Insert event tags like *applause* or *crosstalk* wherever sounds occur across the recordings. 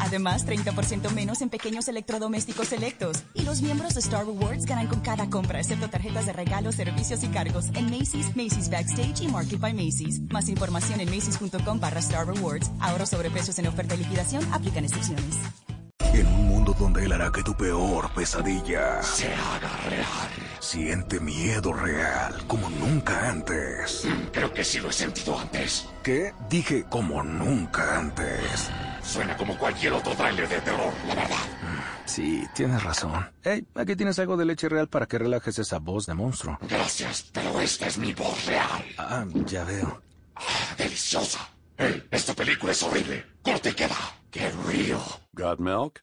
Además, 30% menos en pequeños electrodomésticos selectos. Y los miembros de Star Rewards ganan con cada compra, excepto tarjetas de regalo, servicios y cargos en Macy's, Macy's Backstage y Market by Macy's. Más información en macy's.com barra Star Rewards. Ahorro sobre precios en oferta y liquidación. Aplican excepciones. En un mundo donde él hará que tu peor pesadilla se haga real. Siente miedo real como nunca antes. Mm, creo que sí lo he sentido antes. ¿Qué? Dije como nunca antes. Suena como cualquier otro trailer de terror, la verdad. Sí, tienes razón. Hey, aquí tienes algo de leche real para que relajes esa voz de monstruo. Gracias, pero esta es mi voz real. Ah, ya veo. Ah, deliciosa. Hey, esta película es horrible. Corte y queda. ¡Qué río! ¿Got milk?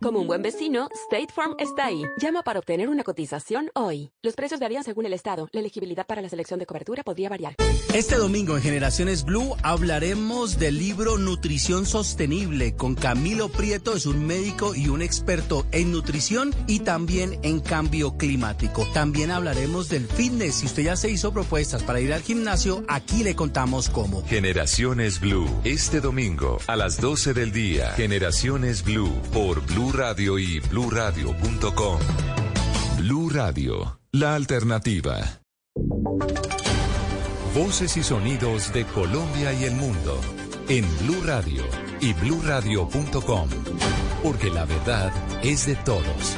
Como un buen vecino, State Farm está ahí. Llama para obtener una cotización hoy. Los precios varían según el estado. La elegibilidad para la selección de cobertura podría variar. Este domingo en Generaciones Blue hablaremos del libro Nutrición Sostenible con Camilo Prieto, es un médico y un experto en nutrición y también en cambio climático. También hablaremos del fitness. Si usted ya se hizo propuestas para ir al gimnasio, aquí le contamos cómo. Generaciones Blue, este domingo a las 12 del día. Generaciones Blue por Blue Radio y bluradio.com. Blue Radio, la alternativa. Voces y sonidos de Colombia y el mundo en Blue Radio y bluradio.com, porque la verdad es de todos.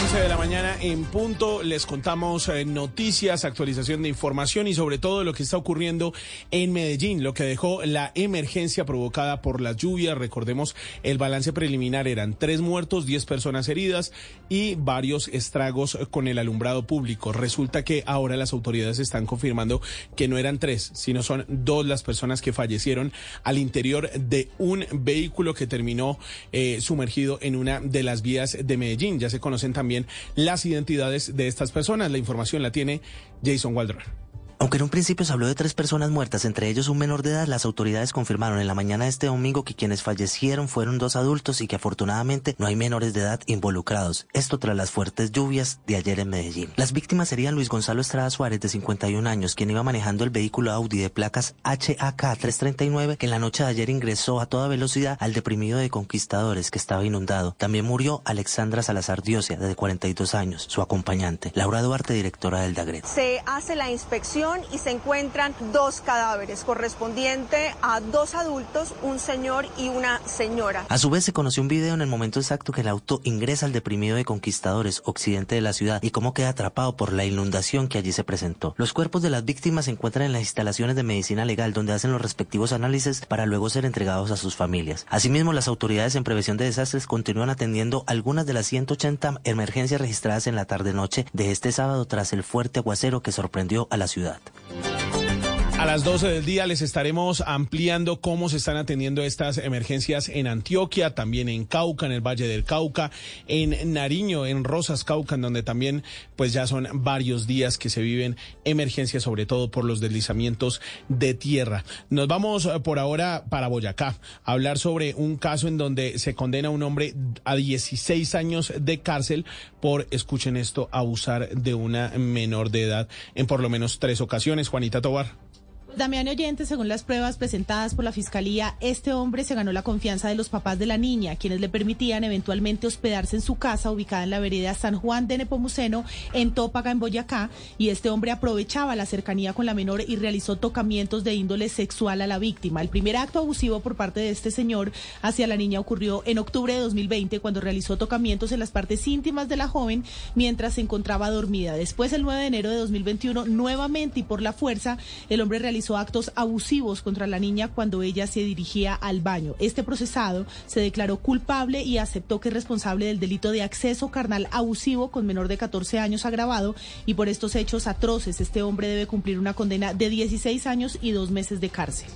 11 de la mañana en punto les contamos eh, noticias, actualización de información y sobre todo lo que está ocurriendo en Medellín, lo que dejó la emergencia provocada por las lluvias. Recordemos, el balance preliminar eran tres muertos, diez personas heridas y varios estragos con el alumbrado público. Resulta que ahora las autoridades están confirmando que no eran tres, sino son dos las personas que fallecieron al interior de un vehículo que terminó eh, sumergido en una de las vías de Medellín. Ya se conocen también las identidades de estas personas. La información la tiene Jason Waldron. Aunque en un principio se habló de tres personas muertas, entre ellos un menor de edad, las autoridades confirmaron en la mañana de este domingo que quienes fallecieron fueron dos adultos y que afortunadamente no hay menores de edad involucrados. Esto tras las fuertes lluvias de ayer en Medellín. Las víctimas serían Luis Gonzalo Estrada Suárez, de 51 años, quien iba manejando el vehículo Audi de placas HAK 339, que en la noche de ayer ingresó a toda velocidad al deprimido de Conquistadores, que estaba inundado. También murió Alexandra Salazar Diosia, de 42 años, su acompañante. Laura Duarte, directora del DAGRET. Se hace la inspección y se encuentran dos cadáveres correspondiente a dos adultos, un señor y una señora. A su vez se conoció un video en el momento exacto que el auto ingresa al deprimido de Conquistadores, occidente de la ciudad, y cómo queda atrapado por la inundación que allí se presentó. Los cuerpos de las víctimas se encuentran en las instalaciones de medicina legal donde hacen los respectivos análisis para luego ser entregados a sus familias. Asimismo, las autoridades en prevención de desastres continúan atendiendo algunas de las 180 emergencias registradas en la tarde-noche de este sábado tras el fuerte aguacero que sorprendió a la ciudad. 的。A las 12 del día les estaremos ampliando cómo se están atendiendo estas emergencias en Antioquia, también en Cauca, en el Valle del Cauca, en Nariño, en Rosas Cauca, en donde también pues ya son varios días que se viven emergencias, sobre todo por los deslizamientos de tierra. Nos vamos eh, por ahora para Boyacá a hablar sobre un caso en donde se condena a un hombre a 16 años de cárcel por, escuchen esto, abusar de una menor de edad en por lo menos tres ocasiones. Juanita Tobar. Damián Oyente, según las pruebas presentadas por la Fiscalía, este hombre se ganó la confianza de los papás de la niña, quienes le permitían eventualmente hospedarse en su casa ubicada en la vereda San Juan de Nepomuceno, en Tópaga, en Boyacá, y este hombre aprovechaba la cercanía con la menor y realizó tocamientos de índole sexual a la víctima. El primer acto abusivo por parte de este señor hacia la niña ocurrió en octubre de 2020, cuando realizó tocamientos en las partes íntimas de la joven mientras se encontraba dormida. Después, el 9 de enero de 2021, nuevamente y por la fuerza, el hombre realizó actos abusivos contra la niña cuando ella se dirigía al baño. Este procesado se declaró culpable y aceptó que es responsable del delito de acceso carnal abusivo con menor de 14 años agravado y por estos hechos atroces este hombre debe cumplir una condena de 16 años y dos meses de cárcel.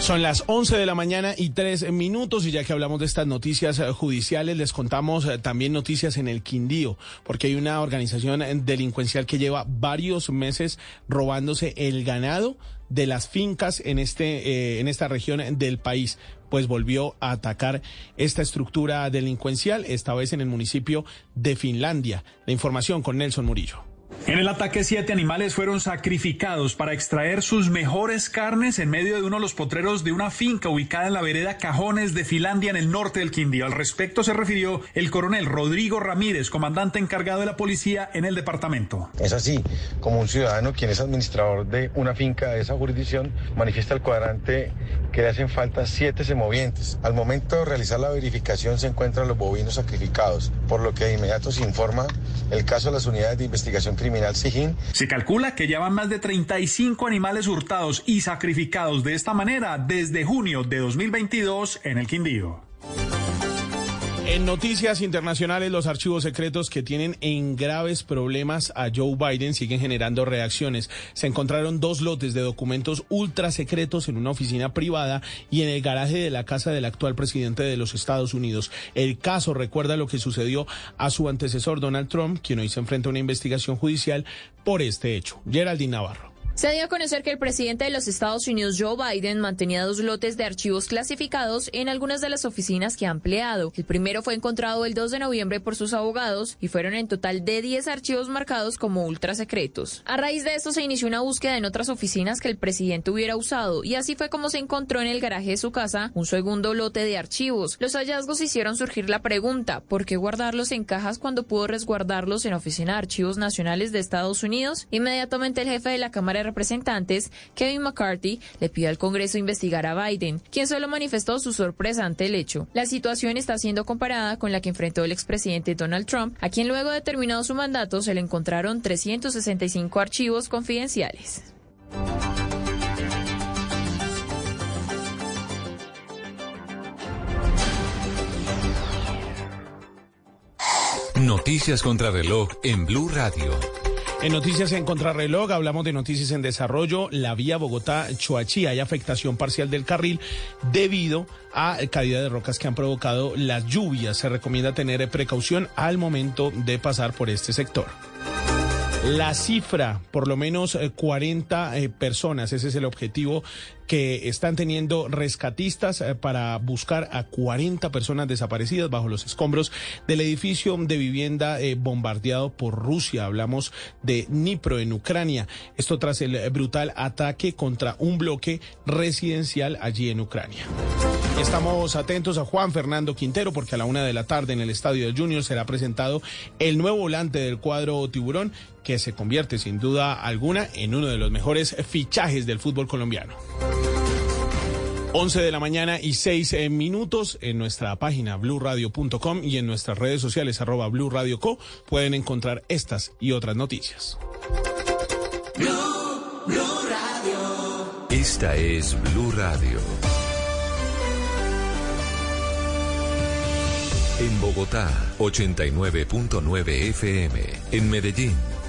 Son las 11 de la mañana y tres minutos y ya que hablamos de estas noticias eh, judiciales, les contamos eh, también noticias en el Quindío, porque hay una organización eh, delincuencial que lleva varios meses robándose el ganado de las fincas en este en esta región del país pues volvió a atacar esta estructura delincuencial, esta vez en el municipio de Finlandia. La información con Nelson Murillo. En el ataque, siete animales fueron sacrificados para extraer sus mejores carnes en medio de uno de los potreros de una finca ubicada en la vereda Cajones de Finlandia, en el norte del Quindío. Al respecto se refirió el coronel Rodrigo Ramírez, comandante encargado de la policía en el departamento. Es así, como un ciudadano quien es administrador de una finca de esa jurisdicción, manifiesta el cuadrante que le hacen falta siete semovientes. Al momento de realizar la verificación se encuentran los bovinos sacrificados, por lo que de inmediato se informa el caso de las unidades de investigación criminal. Se calcula que ya van más de 35 animales hurtados y sacrificados de esta manera desde junio de 2022 en el Quindío. En noticias internacionales, los archivos secretos que tienen en graves problemas a Joe Biden siguen generando reacciones. Se encontraron dos lotes de documentos ultra secretos en una oficina privada y en el garaje de la casa del actual presidente de los Estados Unidos. El caso recuerda lo que sucedió a su antecesor Donald Trump, quien hoy se enfrenta a una investigación judicial por este hecho. Geraldine Navarro. Se dio a conocer que el presidente de los Estados Unidos, Joe Biden, mantenía dos lotes de archivos clasificados en algunas de las oficinas que ha empleado. El primero fue encontrado el 2 de noviembre por sus abogados y fueron en total de 10 archivos marcados como ultra secretos. A raíz de esto se inició una búsqueda en otras oficinas que el presidente hubiera usado y así fue como se encontró en el garaje de su casa un segundo lote de archivos. Los hallazgos hicieron surgir la pregunta, ¿por qué guardarlos en cajas cuando pudo resguardarlos en Oficina de Archivos Nacionales de Estados Unidos? Inmediatamente el jefe de la Cámara de Representantes, Kevin McCarthy, le pidió al Congreso investigar a Biden, quien solo manifestó su sorpresa ante el hecho. La situación está siendo comparada con la que enfrentó el expresidente Donald Trump, a quien luego de terminado su mandato se le encontraron 365 archivos confidenciales. Noticias contra reloj en Blue Radio. En Noticias en Contrarreloj hablamos de noticias en desarrollo. La vía Bogotá-Choachí hay afectación parcial del carril debido a caída de rocas que han provocado las lluvias. Se recomienda tener precaución al momento de pasar por este sector. La cifra, por lo menos 40 eh, personas, ese es el objetivo que están teniendo rescatistas eh, para buscar a 40 personas desaparecidas bajo los escombros del edificio de vivienda eh, bombardeado por Rusia. Hablamos de Dnipro en Ucrania. Esto tras el brutal ataque contra un bloque residencial allí en Ucrania. Estamos atentos a Juan Fernando Quintero porque a la una de la tarde en el estadio del Junior será presentado el nuevo volante del cuadro tiburón que se convierte sin duda alguna en uno de los mejores fichajes del fútbol colombiano. 11 de la mañana y 6 eh, minutos en nuestra página blurradio.com y en nuestras redes sociales arroba blurradioco pueden encontrar estas y otras noticias. Esta es Blue Radio. En Bogotá, 89.9 FM. En Medellín.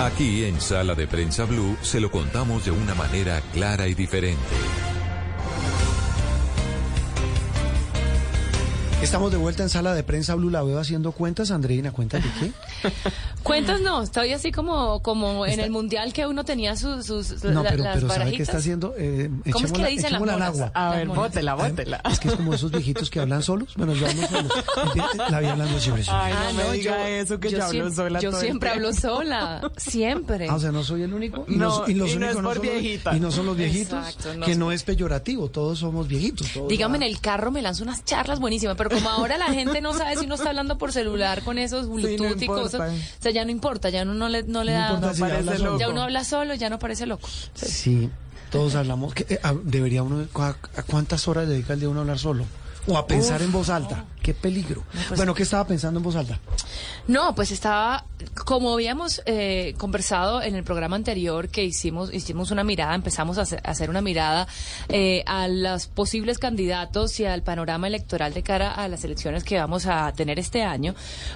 Aquí en Sala de Prensa Blue se lo contamos de una manera clara y diferente. Estamos de vuelta en Sala de Prensa Blue. La veo haciendo cuentas. Andreina, ¿cuentas de qué? *laughs* Cuentos no, estoy así como, como en el mundial que uno tenía sus, sus No, la- pero, las pero ¿sabe qué está haciendo? Eh, ¿Cómo es que le dicen las monas? agua. A ver, bótela, bótela. Es que es como esos viejitos que hablan solos. Bueno, yo hablo solo. *laughs* La vi hablando siempre. Ay, no, me diga eso, que yo, hablo siempre, sola Yo siempre hablo sola, *laughs* siempre. Ah, o sea, no soy el único. Y, No, y los y no únicos es por son los- y no son los viejitos. Exacto, no que no es peyorativo. Todos somos viejitos. todos Dígame, en el carro me lanzo unas charlas buenísimas, pero como ahora la gente no sabe si uno está hablando por celular con esos Bluetooth y importa. Cosas, o sea, ya no importa, ya uno no le, no le No da... si habla solo. loco. Ya uno habla solo, ya no parece loco. Sí, todos hablamos. que, eh, ah, debería uno. ¿A a cuántas horas dedica el día uno a hablar solo? O a pensar Uf, en voz alta. Qué peligro. pues- bueno, ¿qué estaba pensando en voz alta? No, pues estaba, como habíamos eh, conversado en el programa anterior que hicimos, hicimos una mirada, empezamos a hacer, una mirada eh, a los posibles candidatos y al panorama electoral de cara a las elecciones que vamos a tener este año,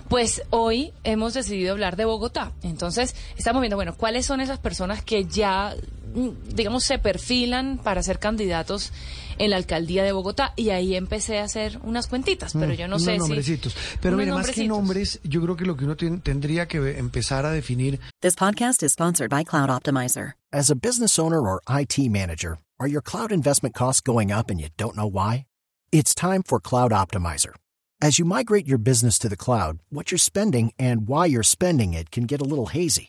pues hoy hemos decidido hablar de Bogotá. Entonces, estamos viendo, bueno, cuáles son esas personas que ya, digamos, se perfilan para ser candidatos en la alcaldía de Bogotá y ahí empecé a hacer unas cuentitas, pero Mm, yo no unos sé si... Pero mire, más que nombres, yo creo que lo que uno tendría que empezar a definir This podcast is sponsored by Cloud Optimizer. As a business owner or IT manager, are your cloud investment costs going up and you don't know why? It's time for Cloud Optimizer. As you migrate your business to the cloud, what you're spending and why you're spending it can get a little hazy.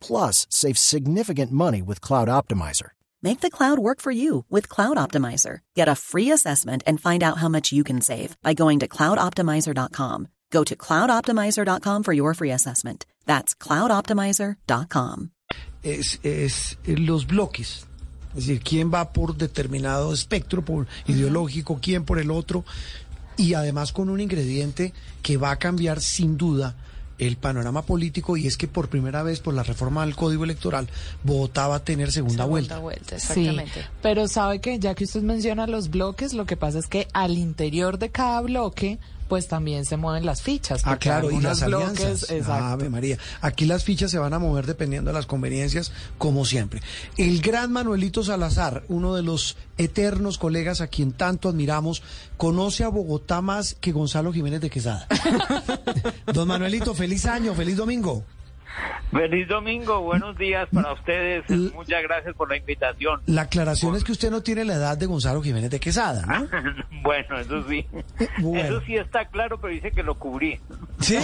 plus save significant money with Cloud Optimizer. Make the cloud work for you with Cloud Optimizer. Get a free assessment and find out how much you can save by going to cloudoptimizer.com. Go to cloudoptimizer.com for your free assessment. That's cloudoptimizer.com. es, es los bloques. Es decir, quién va por determinado espectro por ideológico, quién por el otro. Y además con un ingrediente que va a cambiar sin duda el panorama político y es que por primera vez por la reforma del Código Electoral Bogotá va a tener segunda, vuelta. Sí, pero sabe que ya que usted menciona los bloques, lo que pasa es que al interior de cada bloque, pues también se mueven las fichas. Ah, claro, y las bloques, alianzas. exacto. Ave María. Aquí las fichas se van a mover dependiendo de las conveniencias, como siempre. El gran Manuelito Salazar, uno de los eternos colegas a quien tanto admiramos, conoce a Bogotá más que Gonzalo Jiménez de Quesada. *laughs* Don Manuelito, feliz año, feliz domingo. Feliz domingo, buenos días para ustedes. Muchas gracias por la invitación. La aclaración es que usted no tiene la edad de Gonzalo Jiménez de Quesada, ¿no? *laughs* bueno, eso sí. Bueno. Eso sí está claro, pero dice que lo cubrí. ¿Sí?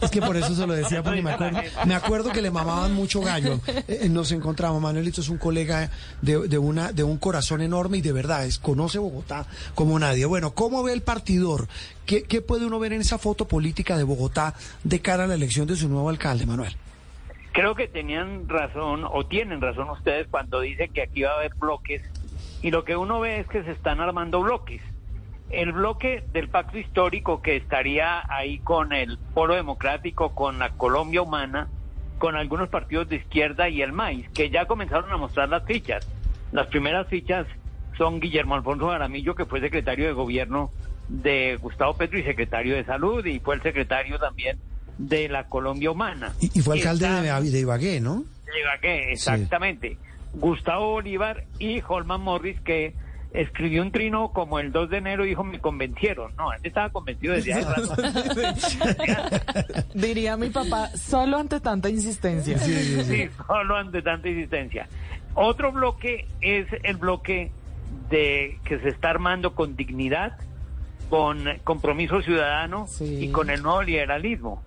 Es que por eso se lo decía, porque me acuerdo, me acuerdo que le mamaban mucho gallo. Eh, nos encontramos, Manuelito es un colega de, de una, de un corazón enorme y de verdad, conoce Bogotá como nadie. Bueno, ¿cómo ve el partidor? ¿Qué, ¿Qué puede uno ver en esa foto política de Bogotá de cara a la elección de su nuevo alcalde, Manuel? Creo que tenían razón, o tienen razón ustedes, cuando dicen que aquí va a haber bloques. Y lo que uno ve es que se están armando bloques. El bloque del pacto histórico que estaría ahí con el Polo Democrático, con la Colombia Humana, con algunos partidos de izquierda y el MAIS, que ya comenzaron a mostrar las fichas. Las primeras fichas son Guillermo Alfonso Jaramillo, que fue secretario de gobierno de Gustavo Petro y secretario de salud, y fue el secretario también de la Colombia Humana. Y, y fue alcalde Está- de, de Ibagué, ¿no? de Ibagué, exactamente. Gustavo Bolívar y Holman Morris, que escribió un trino como el 2 de enero y dijo, me convencieron. No, él estaba convencido desde hace rato. *laughs* Diría mi papá, solo ante tanta insistencia. Sí, solo ante tanta insistencia. Otro bloque es el bloque de que se está armando con dignidad, con compromiso ciudadano y con el nuevo liberalismo.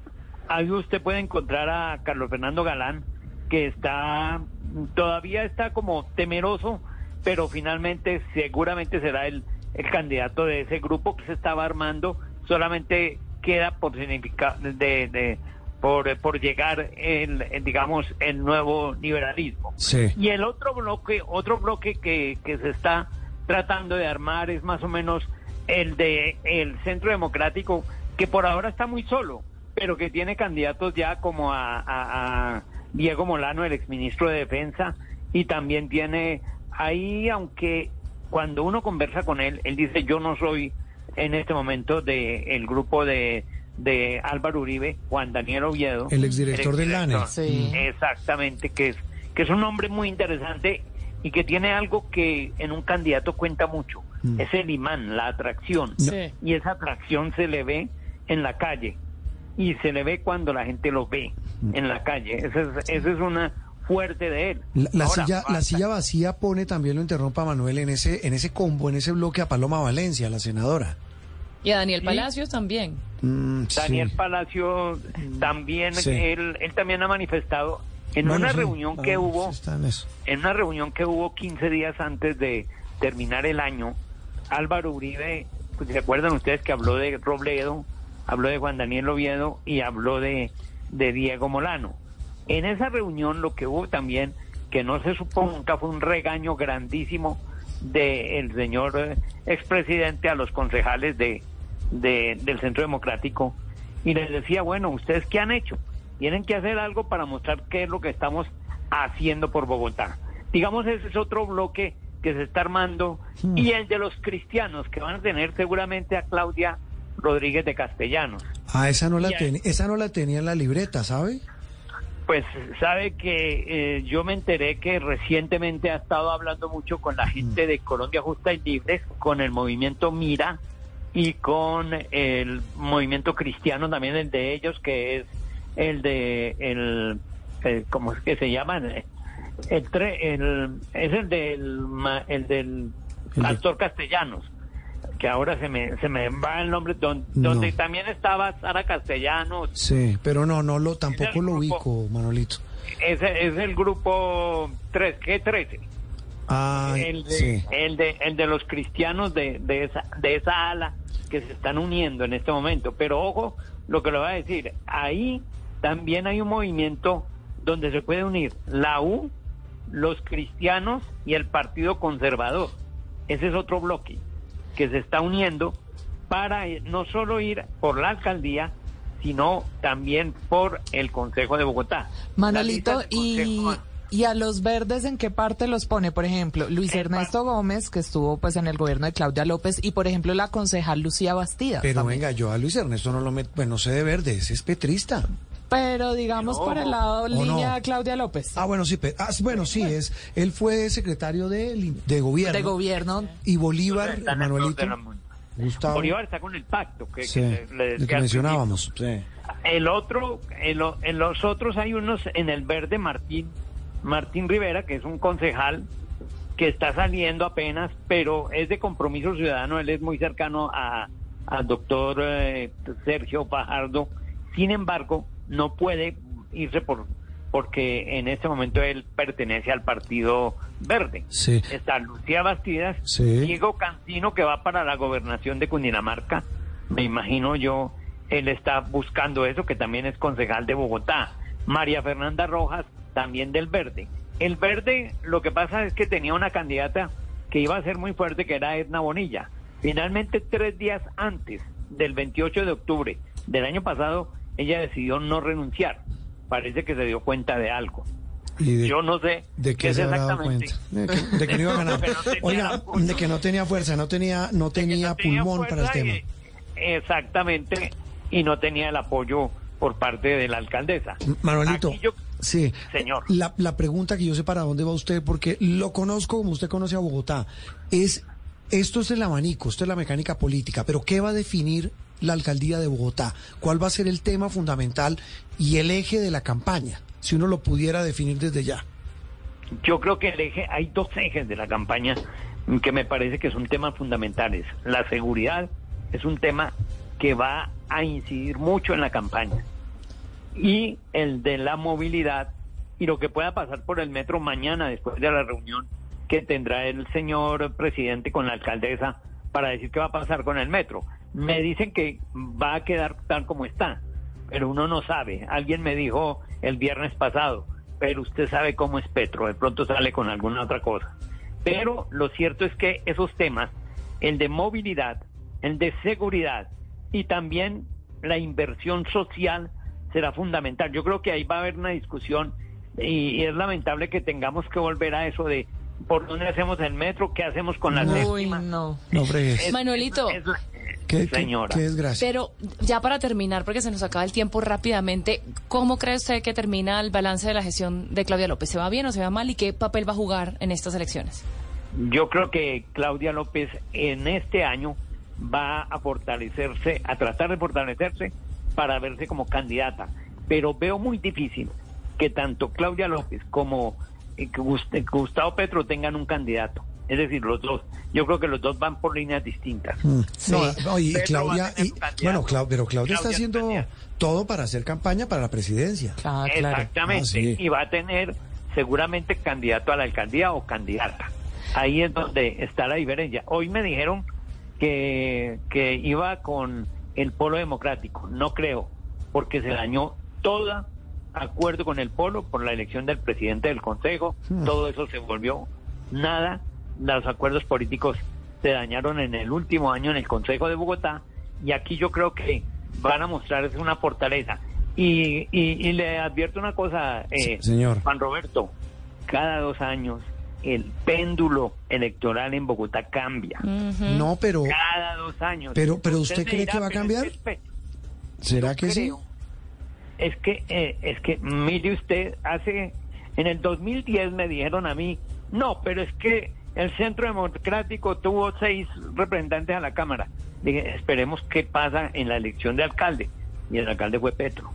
Ahí usted puede encontrar a Carlos Fernando Galán, que está todavía está como temeroso, pero finalmente seguramente será el, el candidato de ese grupo que se estaba armando. Solamente queda por significar de, de- por, por llegar el, el, digamos el nuevo liberalismo. Sí. Y el otro bloque, otro bloque que, que se está tratando de armar es más o menos el de el Centro Democrático, que por ahora está muy solo, pero que tiene candidatos ya como a, a- a Diego Molano, el exministro de Defensa, y también tiene ahí, aunque cuando uno conversa con él, él dice, yo no soy en este momento del el grupo de, de Álvaro Uribe, Juan Daniel Oviedo. El exdirector del LANE. exdirector. Exactamente, que es, que es un hombre muy interesante y que tiene algo que en un candidato cuenta mucho. Mm. Es el imán, la atracción. Sí. Y esa atracción se le ve en la calle y se le ve cuando la gente lo ve Mm. en la calle. Esa es, esa es una fuerte de él. La, la Ahora, silla, la silla vacía pone también lo interrumpa Manuel en ese en ese combo, en ese bloque a Paloma Valencia, la senadora. Y a Daniel Sí. Palacios también. Mm, sí. Daniel Palacio también, Sí. él, él también ha manifestado en Bueno, una sí, reunión que ah, hubo, en eso. en una reunión que hubo 15 días antes de terminar el año, Álvaro Uribe, pues, ¿se acuerdan ustedes que habló de Robledo, habló de Juan Daniel Oviedo y habló de, de Diego Molano? En esa reunión lo que hubo también, que no se supo nunca, fue un regaño grandísimo del señor eh, expresidente a los concejales de, de- del Centro Democrático y les decía, bueno, ¿ustedes qué han hecho? Tienen que hacer algo para mostrar qué es lo que estamos haciendo por Bogotá. Digamos, ese es otro bloque que se está armando y el de los cristianos que van a tener seguramente a Claudia Rodríguez de Castellanos. Ah, esa no la tenía, esa no la tenía en la libreta, ¿sabe? Pues sabe que eh, yo me enteré que recientemente ha estado hablando mucho con la gente de Colombia Justa y Libre, con el movimiento Mira y con el movimiento cristiano también el de ellos que es el de el, el- ¿cómo es que se llaman? El, el es el del el del pastor Castellanos que ahora se me se me va el nombre don- No. donde también estaba Sara Castellanos Sí, pero no, no lo, tampoco lo grupo. ubico, Manolito. ese es el grupo 3, G13. Ah, el, de, sí. el, de, el de los cristianos de, de, esa, de esa ala que se están uniendo en este momento. Pero ojo, lo que le voy a decir, ahí también hay un movimiento donde se puede unir la U, los cristianos y el Partido Conservador. Ese es otro bloque que se está uniendo para eh, no solo ir por la alcaldía, sino también por el Consejo de Bogotá. Manolito, y, y a los verdes, ¿en qué parte los pone? Por ejemplo, Luis Ernesto Gómez, que estuvo pues en el gobierno de Claudia López, y por ejemplo la concejal Lucía Bastidas. Pero también. venga, yo a Luis Ernesto no lo meto, bueno, no sé de verde, ese es petrista. Pero digamos por el lado ¿O línea no? Claudia López. Ah, bueno, sí, ah, bueno, sí, es, él fue secretario de, de gobierno. De gobierno. Y Bolívar, Manuelito. Gustavo, Bolívar está con el pacto que, sí, le- le el decía que al mencionábamos. sí. El otro, en, lo- en los otros hay unos en el verde Martín, Martín Rivera, que es un concejal que está saliendo apenas, pero es de compromiso ciudadano, él es muy cercano a, al doctor eh, Sergio Fajardo, sin embargo, no puede irse por porque en este momento él pertenece al Partido Verde. Sí. Está Lucía Bastidas, Sí. Diego Cancino, que va para la gobernación de Cundinamarca. Me imagino yo, él está buscando eso, que también es concejal de Bogotá. María Fernanda Rojas, también del Verde. El Verde, lo que pasa es que tenía una candidata que iba a ser muy fuerte, que era Edna Bonilla. Finalmente, tres días antes del 28 de octubre del año pasado, ella decidió no renunciar. Parece que se dio cuenta de algo. Y de- Yo no sé ¿De qué se habrá dado cuenta? De que, de que no iba a *laughs* ganar. No Oiga, de que no tenía fuerza, no tenía, no tenía tenía pulmón para el tema. exactamente, y no tenía el apoyo por parte de la alcaldesa. Manuelito, yo- sí. Señor. La, la pregunta que yo sé para dónde va usted, porque lo conozco como usted conoce a Bogotá, es, esto es el abanico, esto es la mecánica política, pero ¿qué va a definir la alcaldía de Bogotá? ¿Cuál va a ser el tema fundamental y el eje de la campaña? Si uno lo pudiera definir desde ya. Yo creo que el eje, hay dos ejes de la campaña que me parece que son temas fundamentales. La seguridad es un tema que va a incidir mucho en la campaña. Y el de la movilidad y lo que pueda pasar por el metro mañana después de la reunión que tendrá el señor presidente con la alcaldesa para decir qué va a pasar con el metro. Me dicen que va a quedar tal como está, pero uno no sabe. Alguien me dijo el viernes pasado, pero usted sabe cómo es Petro, de pronto sale con alguna otra cosa. Pero lo cierto es que esos temas, el de movilidad, el de seguridad y también la inversión social será fundamental. Yo creo que ahí va a haber una discusión y, es lamentable que tengamos que volver a eso de por dónde hacemos el metro, qué hacemos con la Uy, no. Manuelito. ¿Qué, qué- señora. qué desgracia? Pero ya para terminar, porque se nos acaba el tiempo rápidamente, ¿cómo cree usted que termina el balance de la gestión de Claudia López? ¿Se va bien o se va mal? ¿Y qué papel va a jugar en estas elecciones? Yo creo que Claudia López en este año va a fortalecerse, a tratar de fortalecerse para verse como candidata. Pero veo muy difícil que tanto Claudia López como eh, Gustavo Petro tengan un candidato. Es decir, los dos. Yo creo que los dos van por líneas distintas. Mm. No, no, y Claudia, y- bueno, Clau- pero Claudia está Claudia haciendo todo para hacer campaña para la presidencia. Exactamente. Ah, sí. Y va a tener seguramente candidato a la alcaldía o candidata. Ahí es donde está la diferencia. Hoy me dijeron que, que iba con el polo democrático. No creo, porque se dañó todo acuerdo con el polo por la elección del presidente del consejo. Hmm. Todo eso se volvió nada. Los acuerdos políticos se dañaron en el último año en el Consejo de Bogotá y aquí yo creo que van a mostrarse una fortaleza. Y, y, y le advierto una cosa, eh, Sí, señor. Juan Roberto, cada dos años el péndulo electoral en Bogotá cambia. No, pero Cada dos años. pero pero usted cree dirá, que va a "Pero cambiar? es que- ¿Será que sí? creo. Es que, eh, es que, mire usted, hace, en el 2010 me dijeron a mí, no, pero es que el Centro Democrático tuvo seis representantes a la Cámara. Dije, esperemos qué pasa en la elección de alcalde. Y el alcalde fue Petro.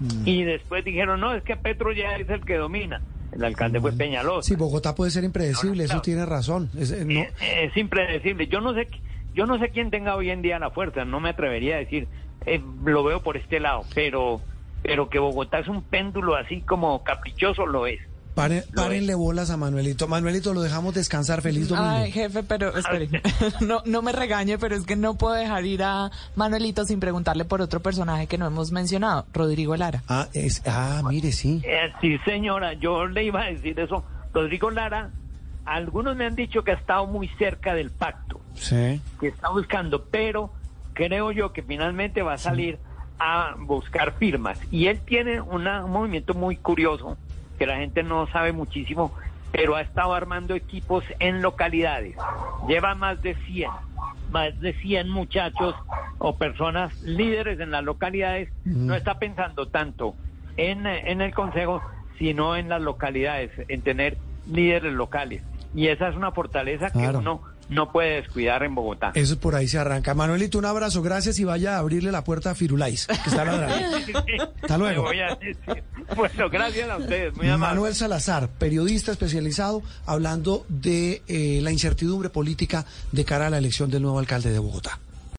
Mm. Y después dijeron, no, es que Petro ya es el que domina. El alcalde fue Peñalosa. Sí, Bogotá puede ser impredecible, eso tiene razón. Es- eh, no- Es impredecible. Yo no sé, yo no sé quién tenga hoy en día la fuerza. No me atrevería a decir, eh, lo veo por este lado, pero, pero que Bogotá es un péndulo así como caprichoso lo es. Pare- párenle bolas a Manuelito. Manuelito, lo dejamos descansar. Feliz domingo. Ay, jefe, pero espere, *laughs* no, no me regañe, pero es que no puedo dejar ir a Manuelito sin preguntarle por otro personaje que no hemos mencionado, Rodrigo Lara. Ah, es, ah, mire, sí. Eh, sí, señora, yo le iba a decir eso. Rodrigo Lara, algunos me han dicho que ha estado muy cerca del pacto, Sí. que está buscando, pero creo yo que finalmente va a salir a buscar firmas. Y él tiene una- un movimiento muy curioso, que la gente no sabe muchísimo, pero ha estado armando equipos en localidades. Lleva más de 100, más de 100 muchachos o personas líderes en las localidades. No está pensando tanto en, en el consejo, sino en las localidades, en tener líderes locales. Y esa es una fortaleza Claro. que uno no puede descuidar en Bogotá. Eso por ahí se arranca. Manuelito, un abrazo, gracias y vaya a abrirle la puerta a Firulais, que está ladrando. *laughs* Hasta luego. Voy a decir. Bueno, gracias a ustedes, muy amable. Manuel Salazar, periodista especializado, hablando de eh, la incertidumbre política de cara a la elección del nuevo alcalde de Bogotá.